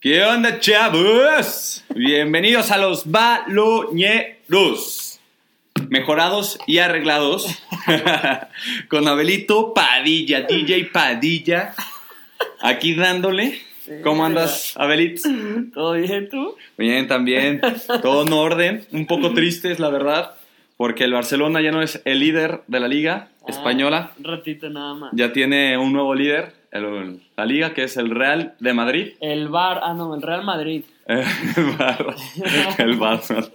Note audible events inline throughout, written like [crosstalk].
¿Qué onda, chavos? Bienvenidos a los baloñeros. Mejorados y arreglados. [laughs] Con Abelito Padilla, DJ Padilla. Aquí dándole. ¿Cómo andas, Abelito? [laughs] ¿Todo bien tú? Bien, también. Todo en orden. Un poco tristes, la verdad. Porque el Barcelona ya no es el líder de la liga española. Ah, un ratito nada más. Ya tiene un nuevo líder, el- la liga, que es el Real de Madrid. El Bar, ah no, el Real Madrid. [laughs] el Barça. El Barça.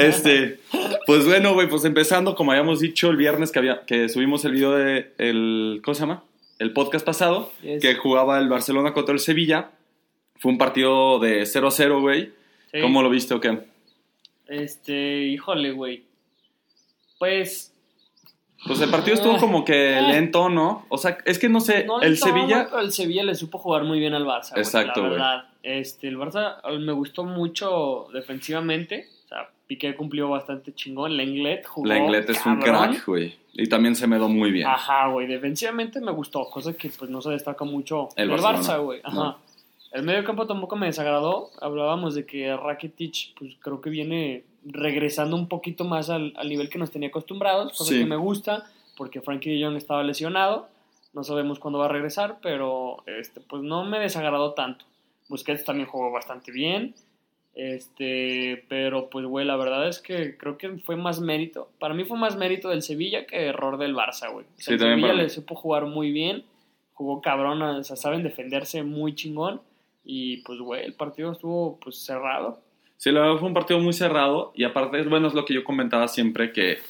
Este, pues bueno, güey, pues empezando, como habíamos dicho el viernes que, había, que subimos el video de el, ¿cómo se llama? El podcast pasado, Yes. que jugaba el Barcelona contra el Sevilla. Fue un partido de 0-0, güey. Sí. ¿Cómo lo viste o qué? Este, híjole, güey. Pues. Pues el partido estuvo como que lento, ¿no? O sea, es que no sé, no el Sevilla... pero el Sevilla le supo jugar muy bien al Barça. güey, Exacto, La güey. verdad. Este, el Barça eh, me gustó mucho defensivamente. O sea, Piqué cumplió bastante chingón. Lenglet jugó. La Inglés es un crack, güey. Y también se me dio muy bien. Ajá, güey. Defensivamente me gustó, cosa que pues no se destaca mucho El. Barça, güey. Ajá. No. El medio campo tampoco me desagradó. Hablábamos de que Rakitic, pues creo que viene regresando un poquito más al, al nivel que nos tenía acostumbrados, cosa Sí. que me gusta, porque Frankie de Jong estaba lesionado. No sabemos cuándo va a regresar, pero este, pues no me desagradó tanto. Busquets también jugó bastante bien. Este, pero pues, güey, la verdad es que creo que fue más mérito. Para mí fue más mérito del Sevilla que error del Barça, güey. O sea, Sí, el Sevilla le supo jugar muy bien, jugó cabrón, o sea, saben defenderse muy chingón. Y pues, güey, el partido estuvo pues cerrado. Sí, la verdad fue un partido muy cerrado y aparte, bueno, es lo que yo comentaba siempre, que,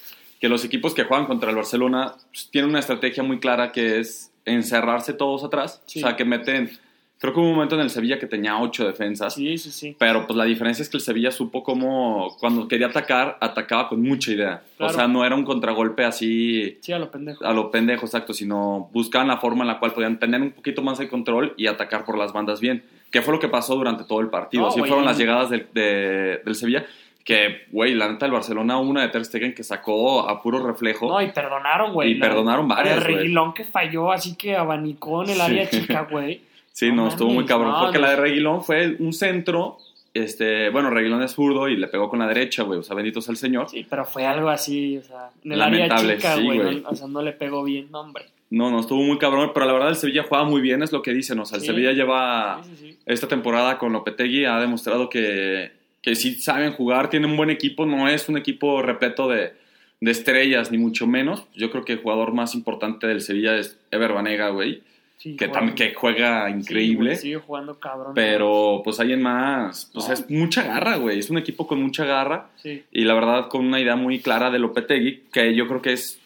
que los equipos que juegan contra el Barcelona pues, tienen una estrategia muy clara que es encerrarse todos atrás. Sí. O sea, que meten, creo que hubo un momento en el Sevilla que tenía ocho defensas, Sí, sí, sí. pero pues la diferencia es que el Sevilla supo cómo, cuando quería atacar, atacaba con mucha idea. Claro. O sea, no era un contragolpe así Sí, a lo pendejo. a lo pendejo, exacto, sino buscaban la forma en la cual podían tener un poquito más de control y atacar por las bandas bien. Que fue lo que pasó durante todo el partido. Así fueron las llegadas del, de- del Sevilla. Que, güey, la neta del Barcelona, una de Ter Stegen que sacó a puro reflejo. No, y perdonaron, güey. Y perdonaron varias, El. Reguilón que falló, así que abanicó en el Sí. área chica, güey. Sí, no, no estuvo muy cabrón. no, porque no. la de Reguilón fue un centro. Este, bueno, Reguilón es zurdo y le pegó con la derecha, güey. O sea, bendito sea el señor. Sí, pero fue algo así, o sea, en el Lamentable, área chica, sí, güey. o sea, no le pegó bien, no, hombre. No, no, estuvo muy cabrón. Pero la verdad, el Sevilla juega muy bien, es lo que dicen. O sea, el Sí. Sevilla lleva. Sí, sí, sí. esta temporada con Lopetegui ha demostrado que, que sí saben jugar, tienen un buen equipo, no es un equipo repleto de, de estrellas, ni mucho menos. Yo creo que el jugador más importante del Sevilla es Ever Banega, güey, Sí, que, también que juega sí, increíble. sigue jugando cabrón. pero pues alguien más, pues No. es mucha garra, güey, es un equipo con mucha garra Sí, y la verdad con una idea muy clara de Lopetegui, que yo creo que es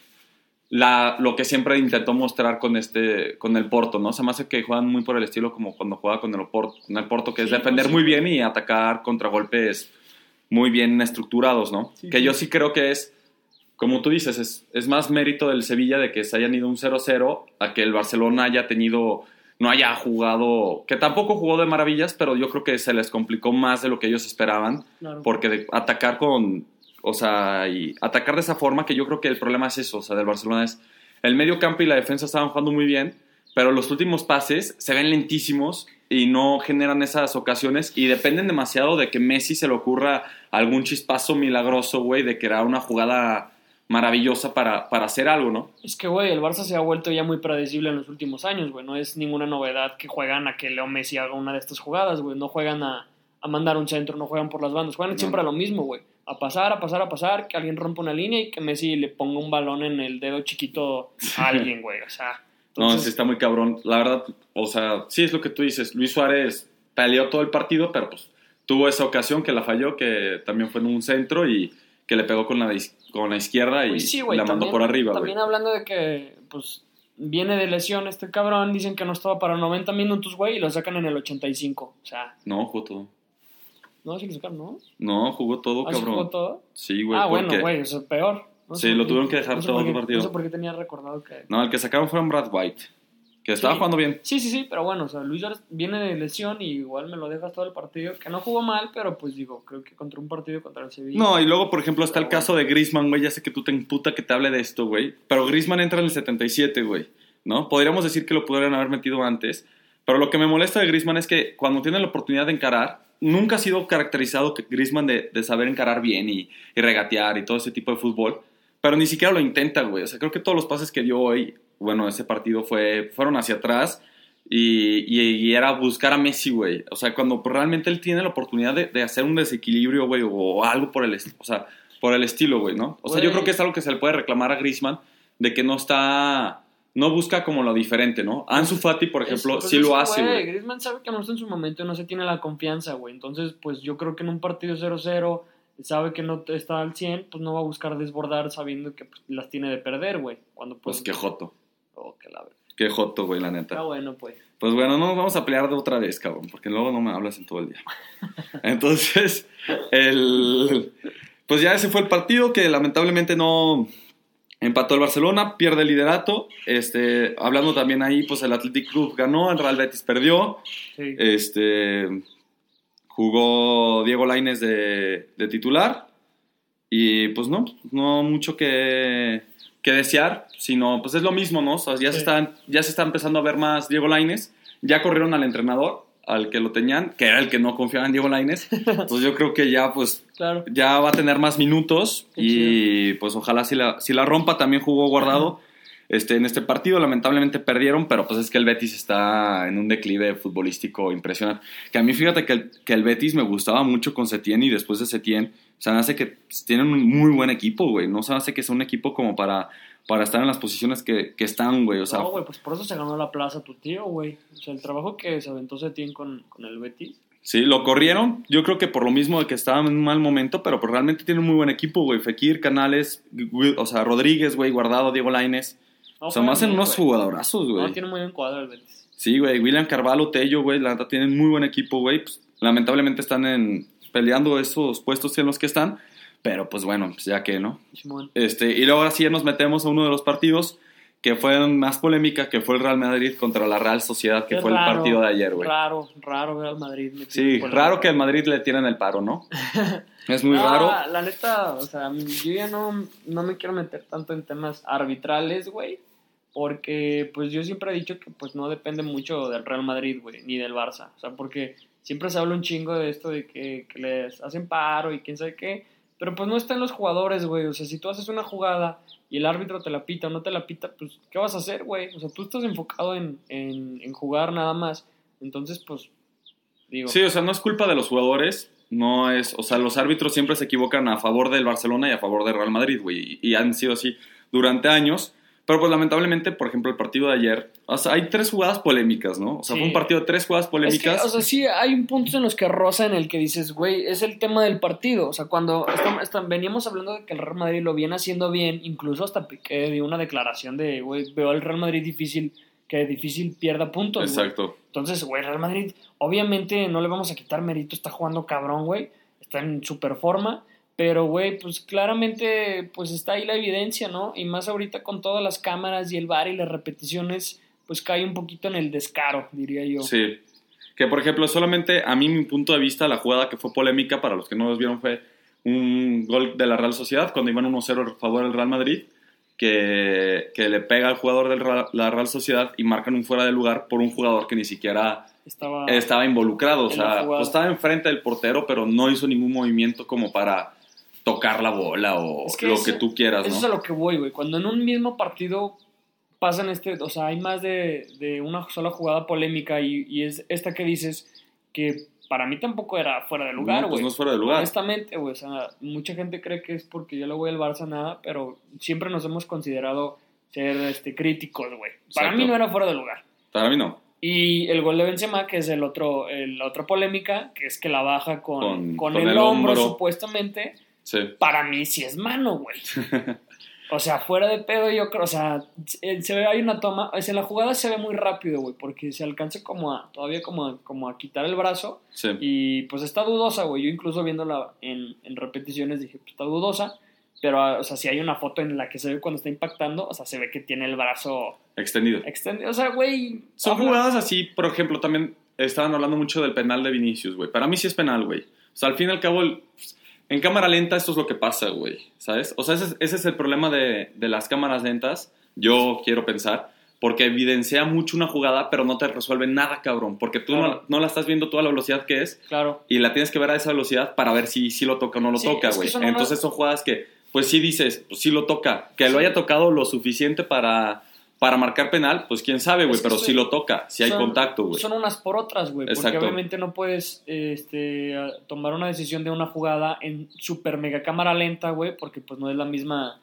la, lo que siempre intentó mostrar con este con el Porto, ¿no? Se me hace que juegan muy por el estilo como cuando juega con el Porto, con el Porto que es Sí, defender muy sí. bien y atacar contragolpes muy bien estructurados, ¿no? Sí, que sí. yo sí creo que es como tú dices, es, es más mérito del Sevilla de que se hayan ido un 0-0 a que el Barcelona haya tenido no haya jugado, que tampoco jugó de maravillas, pero yo creo que se les complicó más de lo que ellos esperaban claro. porque de- atacar con, o sea, y atacar de esa forma, que yo creo que el problema es eso, o sea, del Barcelona es, el medio campo y la defensa estaban jugando muy bien, pero los últimos pases se ven lentísimos y no generan esas ocasiones y dependen demasiado de que Messi se le ocurra algún chispazo milagroso, güey, de crear una jugada maravillosa para, para hacer algo, ¿no? Es que, güey, el Barça se ha vuelto ya muy predecible en los últimos años, güey. No es ninguna novedad que juegan a que Leo Messi haga una de estas jugadas, güey. No juegan a, a mandar un centro, no juegan por las bandas. Juegan No. siempre a lo mismo, güey. A pasar, a pasar, a pasar, que alguien rompa una línea y que Messi le ponga un balón en el dedo chiquito a alguien, güey. O sea, [laughs] No, entonces, sí está muy cabrón. La verdad, o sea, sí es lo que tú dices. Luis Suárez peleó todo el partido, pero pues tuvo esa ocasión que la falló, que también fue en un centro y que le pegó con la, con la izquierda y pues sí, güey, la mandó también- por arriba. También hablando de que, pues, viene de lesión este cabrón, dicen que no estaba para 90 minutos, güey, y lo sacan en el 85. O sea, No, jugó todo. no, sí lo sacaron, ¿no? No, jugó todo, ¿Ah, cabrón. jugó todo? Sí, güey. ah, porque- bueno, güey, eso es peor. No Sí, sé lo tuvieron que dejar no sé todo el partido. No sé por qué tenía recordado que... No, el que sacaron fue Brad White, que estaba Sí. jugando bien. Sí, sí, sí, pero bueno, o sea, Luis Suárez viene de lesión y igual me lo dejas todo el partido, que no jugó mal, pero pues digo, creo que contra un partido contra el Sevilla. No, y luego, por ejemplo, está el caso de Griezmann, güey. Ya sé que tú te imputa que te hable de esto, güey. Pero Griezmann entra en el 77, güey. ¿No? Podríamos decir que lo pudieran haber metido antes. Pero lo que me molesta de Griezmann es que cuando tiene la oportunidad de encarar, nunca ha sido caracterizado Griezmann de, de saber encarar bien y, y, regatear y todo ese tipo de fútbol. Pero ni siquiera lo intenta, güey. O sea, creo que todos los pases que dio hoy, bueno, ese partido fue, fueron hacia atrás y, y, y era buscar a Messi, güey. O sea, cuando realmente él tiene la oportunidad de, de hacer un desequilibrio, güey, o algo por el, o sea, por el estilo, güey, ¿no? O sea, yo creo que es algo que se le puede reclamar a Griezmann de que no está no busca como lo diferente, ¿no? Ansu Fati, por ejemplo, pues sí lo hace, güey. Griezmann sabe que no está en su momento y no se tiene la confianza, güey. Entonces, pues yo creo que en un partido 0-0 sabe que no está al 100, pues no va a buscar desbordar sabiendo que pues, las tiene de perder, güey. Cuando pues, pues qué joto. Oh, qué la verdad. Qué joto, güey, la neta. Ah, bueno, pues. Pues bueno, no nos vamos a pelear de otra vez, cabrón, porque luego no me hablas en todo el día. [laughs] Entonces, el... Pues ya ese fue el partido que lamentablemente no, Empató el Barcelona, pierde el liderato. Este, hablando también ahí, pues el Athletic Club ganó, el Real Betis perdió. Sí. Este, jugó Diego Lainez de, de, titular. Y pues no, no mucho que, que, desear, sino pues es lo mismo, ¿no? O sea, ya, sí. se está, ya se está empezando a ver más Diego Lainez. Ya corrieron al entrenador, al que lo tenían, que era el que no confiaba en Diego Lainez. Entonces [laughs] yo creo que ya pues claro. ya va a tener más minutos Qué y chido. pues ojalá si la, si la rompa también jugó guardado este, en este partido. Lamentablemente perdieron, pero pues es que el Betis está en un declive futbolístico impresionante. Que a mí fíjate que el, que el Betis me gustaba mucho con Setién y después de Setién, o sea, me hace que pues, tienen un muy buen equipo, güey. No se me hace que sea un equipo como para para estar en las posiciones que, que están, güey. O sea, no, güey, pues por eso se ganó la plaza tu tío, güey. O sea, el trabajo que se aventó Setién con, con el Betis. Sí, lo corrieron. Yo creo que por lo mismo de que estaba en un mal momento, pero pues realmente tiene un muy buen equipo, güey. Fekir, Canales, o sea, Rodríguez, güey, Guardado, Diego Lainez. No, o sea, hacen bien, unos güey. jugadorazos, güey. No, tiene muy buen cuadro el Betis. Sí, güey. William Carvalho, Tello, güey. La neta tienen muy buen equipo, güey. Pues, lamentablemente están en, peleando esos puestos en los que están. Pero pues bueno, pues ya que, ¿no? Simón. Este, y luego ahora sí nos metemos a uno de los partidos que fue más polémica, que fue el Real Madrid contra la Real Sociedad, que Qué fue raro, el partido de ayer, güey. Raro, raro ver al Madrid. Sí, raro que al Madrid le tiren el paro, ¿no? [laughs] Es muy No, raro. La neta, o sea, yo ya no, no me quiero meter tanto en temas arbitrales, güey. Porque, pues, yo siempre he dicho que, pues, no depende mucho del Real Madrid, güey, ni del Barça. O sea, porque siempre se habla un chingo de esto de que, que les hacen paro y quién sabe qué. Pero, pues, no están los jugadores, güey. O sea, si tú haces una jugada y el árbitro te la pita o no te la pita, pues, ¿qué vas a hacer, güey? O sea, tú estás enfocado en, en, en jugar nada más. Entonces, pues, digo... Sí, o sea, no es culpa de los jugadores. No es, o sea, los árbitros siempre se equivocan a favor del Barcelona y a favor del Real Madrid, güey. Y, y han sido así durante años. Pero pues lamentablemente, por ejemplo, el partido de ayer, o sea, hay tres jugadas polémicas, ¿no? O sea, Sí. fue un partido de tres jugadas Es que, polémicas. o sea, sí, hay un punto en los que roza en el que dices, güey, es el tema del partido. O sea, cuando estam- estam- veníamos hablando de que el Real Madrid lo viene haciendo bien, incluso hasta Piqué dio una declaración de, güey, veo al Real Madrid difícil, que difícil pierda puntos. güey. Exacto. Entonces, güey, Real Madrid, obviamente no le vamos a quitar mérito, está jugando cabrón, güey, está en super forma. Pero, güey, pues claramente, pues está ahí la evidencia, ¿no? Y más ahorita con todas las cámaras y el bar y las repeticiones, pues cae un poquito en el descaro, diría yo. Sí. Que por ejemplo, solamente a mí, mi punto de vista, la jugada que fue polémica, para los que no los vieron, fue un gol de la Real Sociedad cuando iban 1-0 a favor del Real Madrid, que, que le pega al jugador de la Real Sociedad y marcan un fuera de lugar por un jugador que ni siquiera Estaba... estaba involucrado. O sea, pues, estaba enfrente del portero, pero no hizo ningún movimiento como para tocar la bola o Es que lo eso- que tú quieras, Eso es ¿no? a lo que voy, güey. Cuando en un mismo partido pasan este, o sea, hay más de, de una sola jugada polémica y, y es esta que dices que para mí tampoco era fuera de lugar, No, güey. pues no es fuera de lugar. Honestamente, güey, o sea, mucha gente cree que es porque yo le voy al Barça nada, pero siempre nos hemos considerado ser este, críticos, güey. Para Exacto. mí no era fuera de lugar. Para mí no. Y el gol de Benzema, que es el otro, el- la otra polémica, que es que la baja con, Con- con, con el, el hombro, hombro. supuestamente, Sí. para mí sí es mano, güey. O sea, fuera de pedo yo creo, o sea, se se ve, hay una toma, o sea, la jugada se ve muy rápido, güey, porque se alcanza como a, todavía como a, como a quitar el brazo Sí. y pues está dudosa, güey. Yo incluso viéndola en, en repeticiones dije, pues está dudosa, pero, ah, o sea, si hay una foto en la que se ve cuando está impactando, o sea, se ve que tiene el brazo Extendido. extendido, o sea, güey. Son habla- jugadas así, por ejemplo, también estaban hablando mucho del penal de Vinicius, güey. Para mí sí es penal, güey. O sea, al fin y al cabo, el- en cámara lenta esto es lo que pasa, güey. ¿Sabes? O sea, ese es, ese es el problema de, de las cámaras lentas, yo quiero pensar. porque evidencia mucho una jugada, pero no te resuelve nada, cabrón, porque tú Claro. no, no la estás viendo toda la velocidad que es Claro. y la tienes que ver a esa velocidad para ver si, si lo toca o no lo Sí, toca, güey. Entonces son jugadas que, pues sí dices, pues sí lo toca. Que lo haya tocado lo suficiente para, para marcar penal, pues quién sabe, güey, pero sí. lo toca, si hay Son- contacto, güey. Son unas por otras, güey. Porque obviamente no puedes este, tomar una decisión de una jugada en super mega cámara lenta, güey, porque pues no es la misma.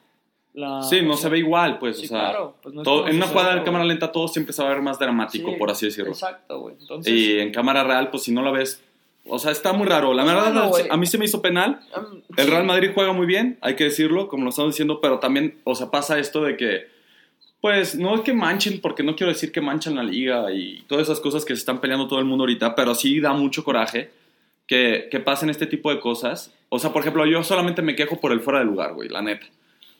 La, Sí, no sea, se ve igual, pues, sí, o sea, claro, pues no todo- en una jugada de cámara lenta todo siempre se va a ver más dramático, Sí, por así decirlo. Exacto, güey. Entonces, Y en cámara real, pues si no la ves, o sea, está muy raro. La verdad, no, a mí se me hizo penal. El Real Madrid juega muy bien, hay que decirlo, como lo estamos diciendo, pero también, o sea, pasa esto de que, pues, no es que manchen, porque no quiero decir que manchan la liga y todas esas cosas que se están peleando todo el mundo ahorita, pero sí da mucho coraje que, que pasen este tipo de cosas. O sea, por ejemplo, yo solamente me quejo por el fuera de lugar, güey, la neta.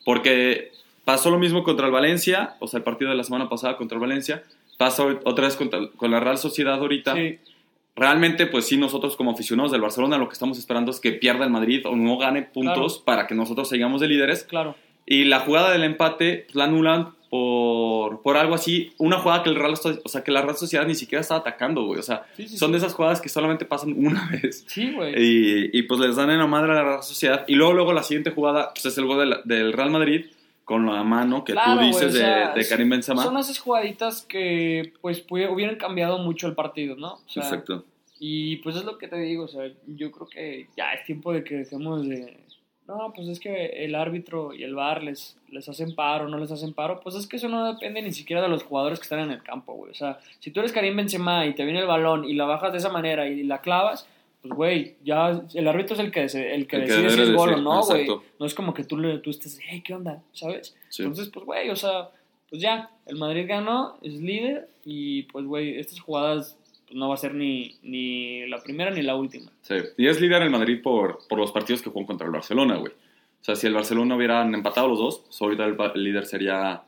Porque pasó lo mismo contra el Valencia, o sea, el partido de la semana pasada contra el Valencia, pasó otra vez contra- con la Real Sociedad ahorita sí, realmente, pues sí, nosotros como aficionados del Barcelona lo que estamos esperando es que pierda el Madrid o no gane puntos para que nosotros sigamos de líderes. claro. Y la jugada del empate pues, la anulan por, por algo así, una jugada que el Real, o sea, que la Real Sociedad ni siquiera estaba atacando, güey. O sea, Sí, sí, son sí. de esas jugadas que solamente pasan [laughs] una vez. Sí, güey. Y, y, pues les dan en la madre a la Real Sociedad. Y luego, luego la siguiente jugada pues, es el gol del, del Real Madrid con la mano que Claro, tú güey, dices o sea, de, de Karim Benzema. Son esas jugaditas que, pues, hubieran cambiado mucho el partido, ¿no? O sea, Exacto. Y pues es lo que te digo, o sea, yo creo que ya es tiempo de que dejemos de... No, pues es que el árbitro y el VAR les, les hacen paro, no les hacen paro, pues es que eso no depende ni siquiera de los jugadores que están en el campo, güey. O sea, si tú eres Karim Benzema y te viene el balón y la bajas de esa manera y la clavas, pues güey, ya el árbitro es el que, el que El que decide si es gol o no, güey. No es como que tú, tú estés, hey, ¿qué onda? ¿Sabes? Sí. Entonces, pues güey, o sea, pues ya, el Madrid ganó, es líder y pues güey, estas jugadas no va a ser ni, ni la primera ni la última. Sí, y es líder el Madrid por, por los partidos que jugó contra el Barcelona, güey. O sea, si el Barcelona hubieran empatado los dos, pues ahorita el, líder sería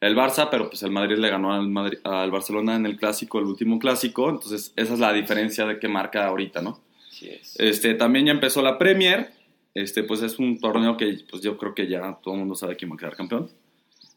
el Barça, pero pues el Madrid le ganó al, Madrid- al Barcelona en el clásico, el último clásico, entonces esa es la diferencia de que marca ahorita, ¿no? Así es. Este, también ya empezó la Premier, este, pues es un torneo que pues yo creo que ya todo el mundo sabe quién va a quedar campeón.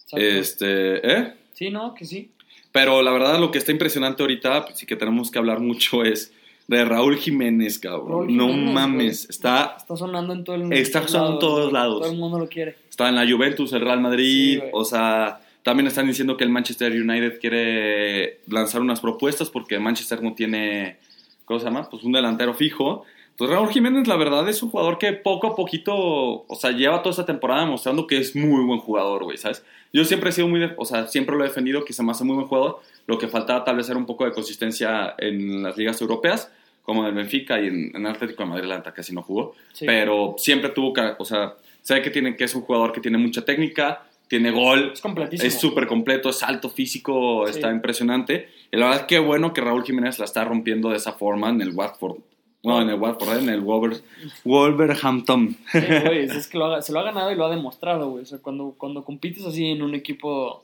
Exacto. Este, ¿eh? Sí, no, que sí. Pero la verdad lo que está impresionante ahorita, pues sí que tenemos que hablar mucho es de Raúl Jiménez, cabrón. Raúl no mames, güey. está Está sonando en todo el Está sonando en todos lados. Todo el mundo lo quiere. Está en la Juventus, el Real Madrid, Sí, o sea, también están diciendo que el Manchester United quiere lanzar unas propuestas porque Manchester no tiene, ¿cómo se llama? Pues un delantero fijo. Pues Raúl Jiménez, la verdad, es un jugador que poco a poquito, o sea, lleva toda esta temporada demostrando que es muy buen jugador, güey, ¿sabes? Yo siempre he sido muy, o sea, siempre lo he defendido que se me hace muy buen jugador. Lo que faltaba tal vez era un poco de consistencia en las ligas europeas, como en el Benfica y en, en Atlético de Madrid, la casi no jugó Sí. pero siempre tuvo que, o sea, sabe que, tiene, que es un jugador que tiene mucha técnica, tiene gol, Es completísimo. es súper completo, es alto físico, Sí. está impresionante. Y la verdad, qué bueno que Raúl Jiménez la está rompiendo de esa forma en el Watford. No, en el Watford, en el Wolver- Wolverhampton. Sí, güey, es, que lo ha- se lo ha ganado y lo ha demostrado, güey. O sea, cuando, cuando compites así en un equipo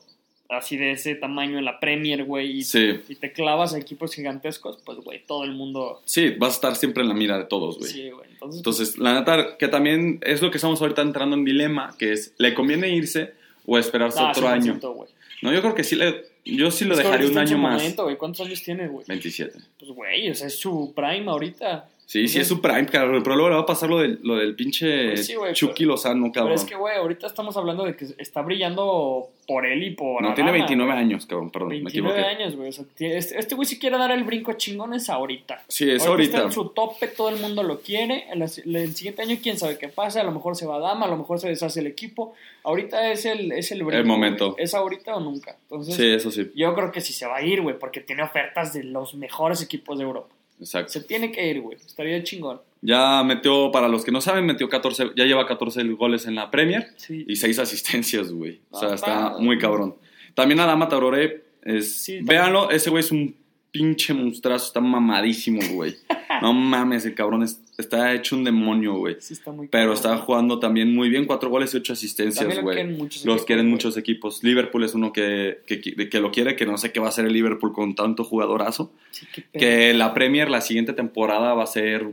así de ese tamaño en la Premier, güey, y, Sí. y te clavas a equipos gigantescos, pues, güey, todo el mundo... Sí, vas a estar siempre en la mira de todos, güey. Sí, güey. Entonces, Entonces, la neta, que también es lo que estamos ahorita entrando en dilema, que es, ¿le conviene irse o esperarse ah, otro año? 100%, güey. No, yo creo que sí, le, yo sí lo Es dejaría un año más. momento. ¿Cuántos años tiene, güey? 27. Pues, güey, o sea, es su prime ahorita. Sí, sí es su prime, cabrón. Pero luego le va a pasar lo del, lo del pinche Pues sí, Chucky Lozano, cabrón. Pero es que, güey, ahorita estamos hablando de que está brillando por él y por no, tiene Arana, 29 güey. años, cabrón, perdón, me 29 equivoqué. años, güey. O sea, este güey si quiere dar el brinco chingón es ahorita. Sí, es Está ahorita. en su tope, todo el mundo lo quiere. El, el siguiente año, quién sabe qué pasa. A lo mejor se va a Dama, a lo mejor se deshace el equipo. Ahorita es el, es el brinco. El momento. Es ahorita o nunca. Entonces, Sí, eso sí, yo creo que sí se va a ir, güey, porque tiene ofertas de los mejores equipos de Europa. Exacto. Se tiene que ir, güey. Estaría chingón. Ya metió, para los que no saben, metió 14, ya lleva 14 goles en la Premier Sí. y 6 asistencias, güey. O sea, Ah, está está- muy cabrón. También Adama Traoré, es, Sí, véanlo, ese güey es un pinche monstruazo, está mamadísimo, güey. no mames, el cabrón es- está hecho un demonio, güey. Sí, está muy Pero cabrón, está jugando también muy bien, cuatro goles y ocho asistencias, güey. quieren Los equipos, quieren muchos equipos. Liverpool es uno que, que, que lo quiere, que no sé qué va a hacer el Liverpool con tanto jugadorazo. Sí. Que la Premier la siguiente temporada va a ser...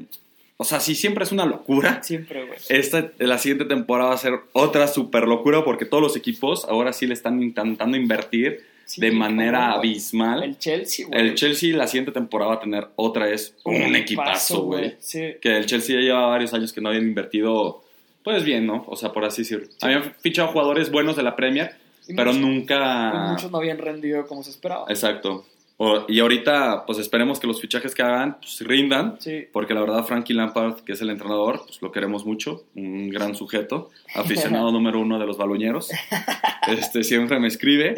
O sea, sí siempre es una locura. Siempre, güey. Esta, la siguiente temporada va a ser otra super locura porque todos los equipos ahora sí le están intentando invertir Sí, de manera abismal. El Chelsea, güey. El Chelsea la siguiente temporada va a tener otra vez un equipazo, güey. Sí. Que el Chelsea ya lleva varios años que no habían invertido, pues bien, ¿no? O sea, por así decirlo. Habían fichado jugadores buenos de la Premier, Y pero muchos- nunca... muchos no habían rendido como se esperaba. Exacto. O- y ahorita, pues esperemos que los fichajes que hagan pues, rindan. Sí. Porque la verdad, Frankie Lampard, que es el entrenador, pues lo queremos mucho. Un gran sujeto. Aficionado [laughs] número uno de los baloñeros. Este, siempre me escribe.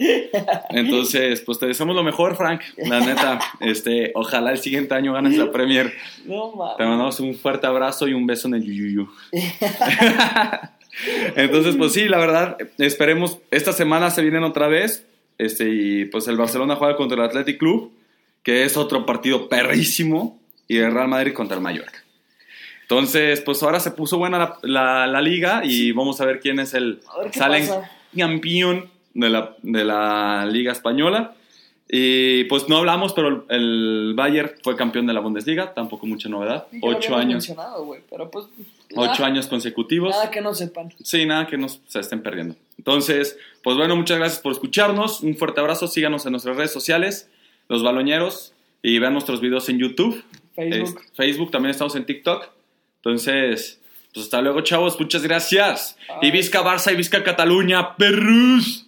Entonces, pues te deseamos lo mejor, Frank. La neta, este, ojalá el siguiente año ganes la Premier. No. Te mandamos un fuerte abrazo y un beso en el yuyuyu. [laughs] Entonces, pues sí, la verdad, esperemos. Esta semana se vienen otra vez. Este, y pues el Barcelona juega contra el Athletic Club, que es otro partido perrísimo. Y el Real Madrid contra el Mallorca. Entonces, pues ahora se puso buena la, la- la liga y vamos a ver quién es el salen campeón de la, de la Liga Española. Y pues no hablamos, pero el, Bayern fue campeón de la Bundesliga, tampoco mucha novedad. Ya Ocho años, mencionado, güey, pero pues. ocho nada- años consecutivos. Nada que no sepan. Sí, nada que nos se estén perdiendo. Entonces, pues bueno, muchas gracias por escucharnos. Un fuerte abrazo. Síganos en nuestras redes sociales, Los Baloñeros, y vean nuestros videos en YouTube. Facebook. Facebook, también estamos en TikTok. Entonces, pues hasta luego, chavos. Muchas gracias. Y. Vizca Barça y Vizca Cataluña, perrus.